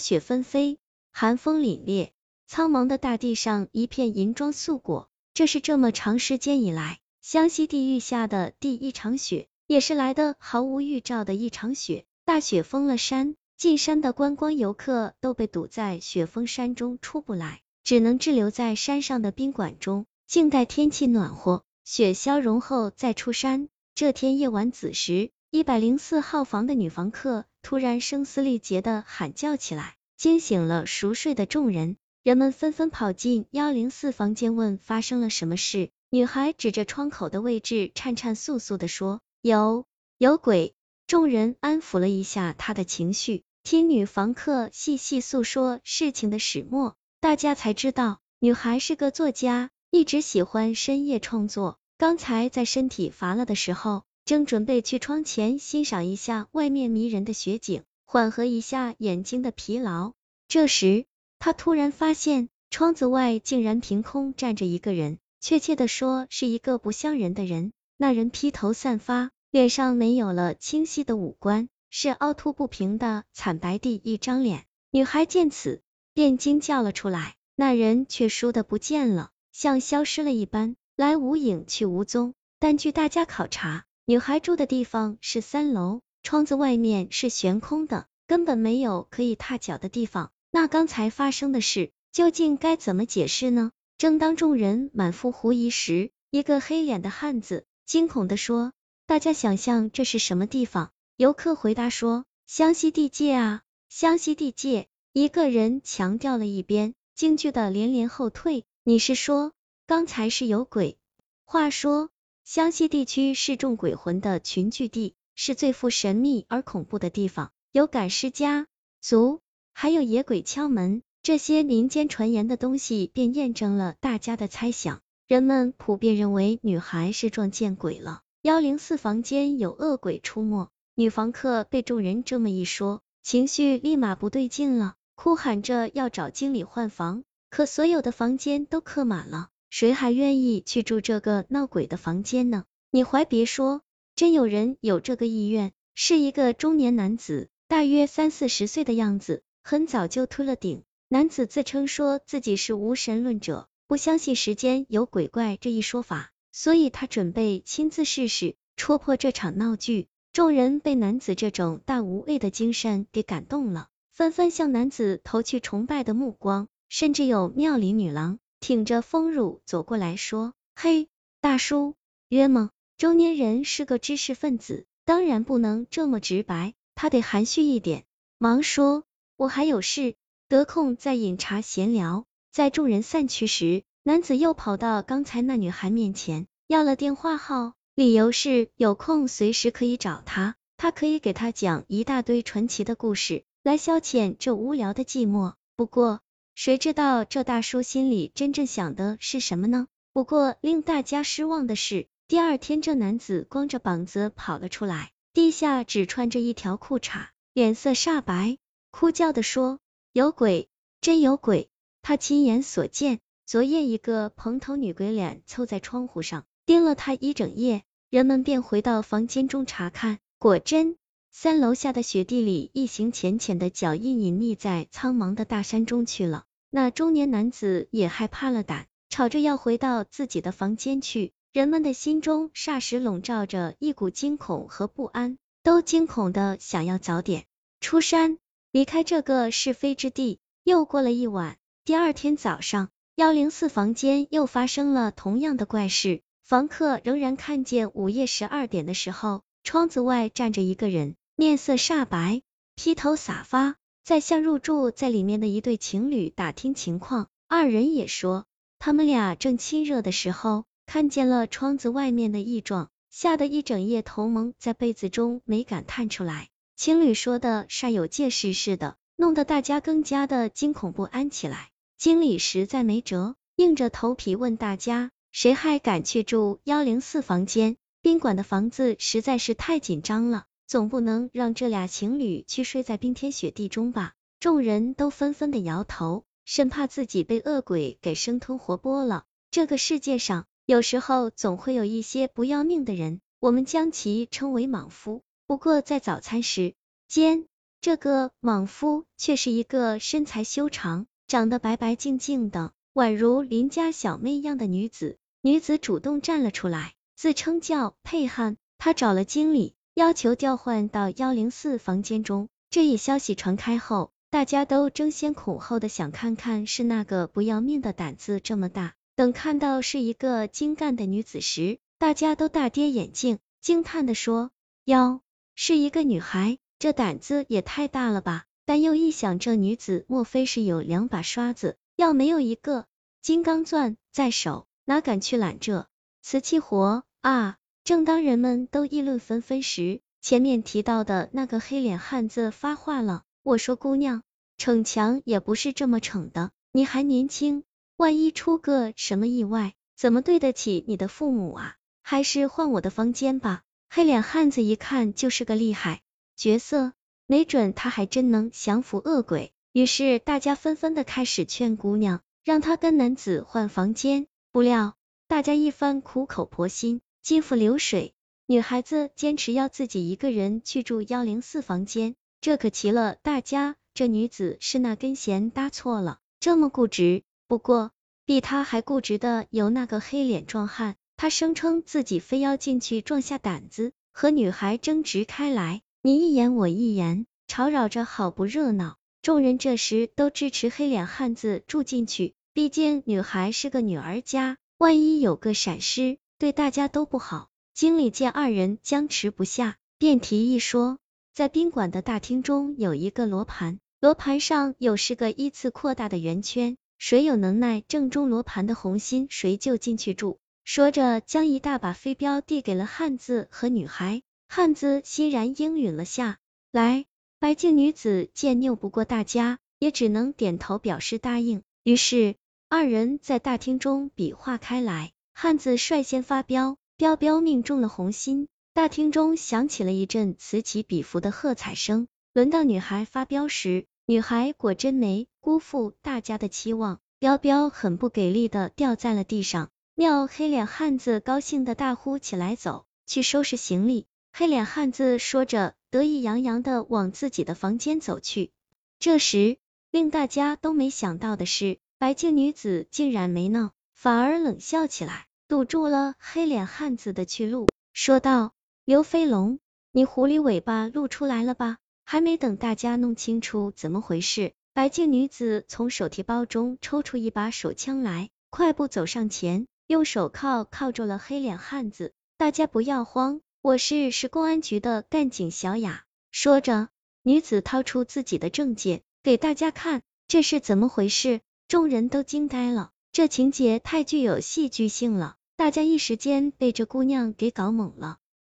雪纷飞，寒风凛冽，苍茫的大地上一片银装素裹。这是这么长时间以来，湘西地域下的第一场雪，也是来的毫无预兆的一场雪。大雪封了山，进山的观光游客都被堵在雪封山中出不来，只能滞留在山上的宾馆中，静待天气暖和，雪消融后再出山。这天夜晚子时，一百零四号房的女房客突然声嘶力竭的喊叫起来，惊醒了熟睡的众人。人们纷纷跑进幺零四房间问发生了什么事。女孩指着窗口的位置，颤颤巍巍的说：“有有鬼。”众人安抚了一下她的情绪，听女房客细细诉说事情的始末，大家才知道，女孩是个作家，一直喜欢深夜创作。刚才在身体乏了的时候。正准备去窗前欣赏一下外面迷人的雪景，缓和一下眼睛的疲劳。这时，他突然发现窗子外竟然凭空站着一个人，确切的说是一个不像人的人。那人披头散发，脸上没有了清晰的五官，是凹凸不平的惨白地一张脸。女孩见此，便惊叫了出来，那人却倏地不见了，像消失了一般，来无影去无踪。但据大家考察，女孩住的地方是三楼，窗子外面是悬空的，根本没有可以踏脚的地方。那刚才发生的事究竟该怎么解释呢？正当众人满腹狐疑时，一个黑脸的汉子惊恐的说：“大家想象这是什么地方？”游客回答说：“湘西地界啊，湘西地界。”一个人强调了一边，惊惧的连连后退：“你是说刚才是有鬼？”话说。湘西地区是众鬼魂的群聚地，是最富神秘而恐怖的地方。有赶尸家族，还有野鬼敲门，这些民间传言的东西便验证了大家的猜想。人们普遍认为女孩是撞见鬼了，幺零四房间有恶鬼出没。女房客被众人这么一说，情绪立马不对劲了，哭喊着要找经理换房，可所有的房间都客满了。谁还愿意去住这个闹鬼的房间呢？你还别说，真有人有这个意愿，是一个中年男子，大约三四十岁的样子，很早就秃了顶。男子自称说自己是无神论者，不相信世间有鬼怪这一说法，所以他准备亲自试试，戳破这场闹剧。众人被男子这种大无畏的精神给感动了，纷纷向男子投去崇拜的目光，甚至有庙里女郎。挺着丰乳走过来说：“嘿，大叔，约吗？”中年人是个知识分子，当然不能这么直白，他得含蓄一点，忙说：“我还有事，得空再饮茶闲聊。”在众人散去时，男子又跑到刚才那女孩面前，要了电话号，理由是有空随时可以找他，他可以给他讲一大堆传奇的故事，来消遣这无聊的寂寞。不过，谁知道这大叔心里真正想的是什么呢？不过令大家失望的是，第二天这男子光着膀子跑了出来，地下只穿着一条裤衩，脸色煞白，哭叫的说：“有鬼，真有鬼！”他亲眼所见，昨夜一个蓬头女鬼脸凑在窗户上盯了他一整夜。人们便回到房间中查看，果真。三楼下的雪地里，一行浅浅的脚印隐匿在苍茫的大山中去了。那中年男子也害怕了胆，吵着要回到自己的房间去。人们的心中霎时笼罩着一股惊恐和不安，都惊恐的想要早点出山，离开这个是非之地。又过了一晚，第二天早上，幺零四房间又发生了同样的怪事，房客仍然看见午夜十二点的时候，窗子外站着一个人。面色煞白，披头散发，在向入住在里面的一对情侣打听情况。二人也说，他们俩正亲热的时候，看见了窗子外面的异状，吓得一整夜头蒙在被子中，没敢探出来。情侣说的煞有介事似的，弄得大家更加的惊恐不安起来。经理实在没辙，硬着头皮问大家，谁还敢去住幺零四房间？宾馆的房子实在是太紧张了。总不能让这俩情侣去睡在冰天雪地中吧？众人都纷纷的摇头，生怕自己被恶鬼给生吞活剥了。这个世界上，有时候总会有一些不要命的人，我们将其称为莽夫。不过在早餐时间，这个莽夫却是一个身材修长、长得白白净净的，宛如邻家小妹一样的女子。女子主动站了出来，自称叫佩汉，她找了经理，要求调换到幺零四房间中。这一消息传开后，大家都争先恐后的想看看是那个不要命的胆子这么大。等看到是一个精干的女子时，大家都大跌眼镜，惊叹的说：“哟，是一个女孩。”这胆子也太大了吧！但又一想，这女子莫非是有两把刷子？要没有一个金刚钻在手，哪敢去揽这瓷器活啊？正当人们都议论纷纷时，前面提到的那个黑脸汉子发话了：“我说姑娘，逞强也不是这么逞的，你还年轻，万一出个什么意外，怎么对得起你的父母啊？还是换我的房间吧。”黑脸汉子一看就是个厉害。角色，没准他还真能降服恶鬼。于是大家纷纷的开始劝姑娘，让她跟男子换房间。不料大家一番苦口婆心，金付流水，女孩子坚持要自己一个人去住幺零四房间，这可奇了大家。这女子是那根弦搭错了，这么固执。不过比她还固执的有那个黑脸壮汉，他声称自己非要进去壮下胆子和女孩争执开来。你一言我一言，吵扰着好不热闹。众人这时都支持黑脸汉子住进去，毕竟女孩是个女儿家，万一有个闪失，对大家都不好。经理见二人僵持不下，便提议说，在宾馆的大厅中有一个罗盘，罗盘上有十个依次扩大的圆圈，谁有能耐正中罗盘的红心，谁就进去住。说着，将一大把飞镖递给了汉子和女孩。汉子欣然应允了下来，白净女子见拗不过大家，也只能点头表示答应。于是二人在大厅中比划开来，汉子率先发飙，彪彪命中了红心。大厅中响起了一阵此起彼伏的喝彩声。轮到女孩发飙时，女孩果真没辜负大家的期望，彪彪很不给力的掉在了地上。妙黑脸汉子高兴的大呼起来，走去收拾行李。黑脸汉子说着，得意洋洋的往自己的房间走去。这时，令大家都没想到的是，白净女子竟然没闹，反而冷笑起来，堵住了黑脸汉子的去路，说道：“刘飞龙，你狐狸尾巴露出来了吧？”还没等大家弄清楚怎么回事，白净女子从手提包中抽出一把手枪来，快步走上前，用手铐铐住了黑脸汉子。大家不要慌。我是市公安局的干警小雅。说着，女子掏出自己的证件给大家看，这是怎么回事？众人都惊呆了，这情节太具有戏剧性了，大家一时间被这姑娘给搞懵了。